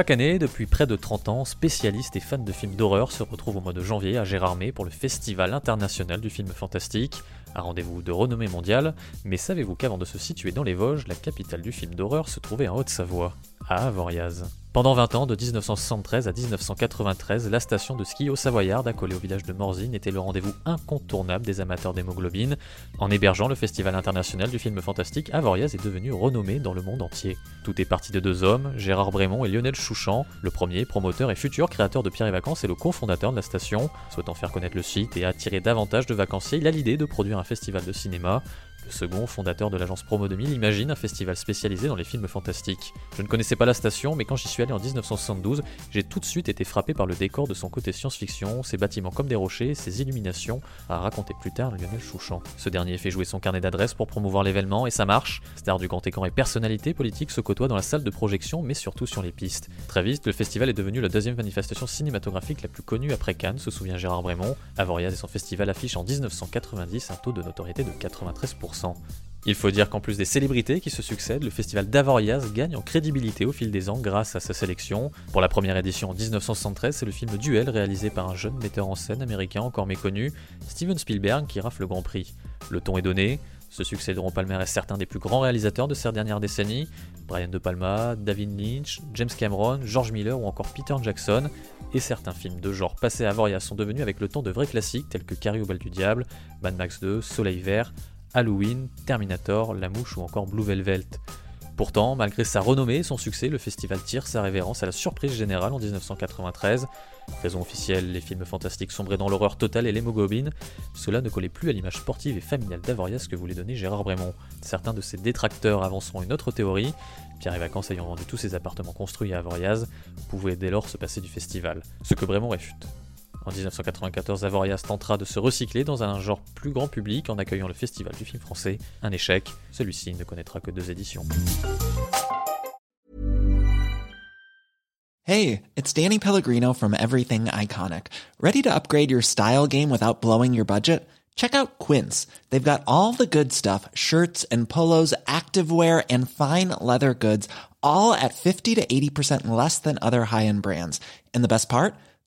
Chaque année, depuis près de 30 ans, spécialistes et fans de films d'horreur se retrouvent au mois de janvier à Gérardmer pour le Festival international du film fantastique, un rendez-vous de renommée mondiale, mais savez-vous qu'avant de se situer dans les Vosges, la capitale du film d'horreur se trouvait en Haute-Savoie, à Avoriaz pendant 20 ans, de 1973 à 1993, la station de ski au Savoyard, accolée au village de Morzine, était le rendez-vous incontournable des amateurs d'hémoglobine. En hébergeant le Festival international du film fantastique, Avoriaz est devenu renommé dans le monde entier. Tout est parti de deux hommes, Gérard Brémond et Lionel Chouchan, le premier, promoteur et futur créateur de Pierre et Vacances et le cofondateur de la station. Souhaitant faire connaître le site et attirer davantage de vacanciers, il a l'idée de produire un festival de cinéma. Le second, fondateur de l'agence Promo 2000, imagine un festival spécialisé dans les films fantastiques. Je ne connaissais pas la station, mais quand j'y suis allé en 1972, j'ai tout de suite été frappé par le décor de son côté science-fiction, ses bâtiments comme des rochers, ses illuminations, a raconté plus tard Lionel Chouchan. Ce dernier fait jouer son carnet d'adresses pour promouvoir l'événement et ça marche. Stars du grand écran et personnalités politiques se côtoient dans la salle de projection, mais surtout sur les pistes. Très vite, le festival est devenu la deuxième manifestation cinématographique la plus connue après Cannes, se souvient Gérard Brémond. Avoriaz et son festival affichent en 1990 un taux de notoriété de 93%. Il faut dire qu'en plus des célébrités qui se succèdent, le festival d'Avoriaz gagne en crédibilité au fil des ans grâce à sa sélection. Pour la première édition en 1973, c'est le film Duel réalisé par un jeune metteur en scène américain encore méconnu, Steven Spielberg, qui rafle le grand prix. Le ton est donné, se succéderont au palmarès certains des plus grands réalisateurs de ces dernières décennies, Brian De Palma, David Lynch, James Cameron, George Miller ou encore Peter Jackson, et certains films de genre passés à Avoriaz sont devenus avec le temps de vrais classiques tels que Carrie au bal du diable, Mad Max 2, Soleil vert, Halloween, Terminator, La Mouche ou encore Blue Velvet. Pourtant, malgré sa renommée et son succès, le festival tire sa révérence à la surprise générale en 1993. Raison officielle, les films fantastiques sombraient dans l'horreur totale et l'hémoglobine. Cela ne collait plus à l'image sportive et familiale d'Avoriaz que voulait donner Gérard Brémond. Certains de ses détracteurs avanceront une autre théorie. Pierre et Vacances ayant vendu tous ses appartements construits à Avoriaz, pouvaient dès lors se passer du festival. Ce que Brémond réfute. En 1994, Avoriaz tentera de se recycler dans un genre plus grand public en accueillant le Festival du film français. Un échec, celui-ci ne connaîtra que deux éditions. Hey, it's Danny Pellegrino from Everything Iconic. Ready to upgrade your style game without blowing your budget? Check out Quince. They've got all the good stuff shirts and polos, activewear, and fine leather goods, all at 50 to 80% less than other high end brands. And the best part?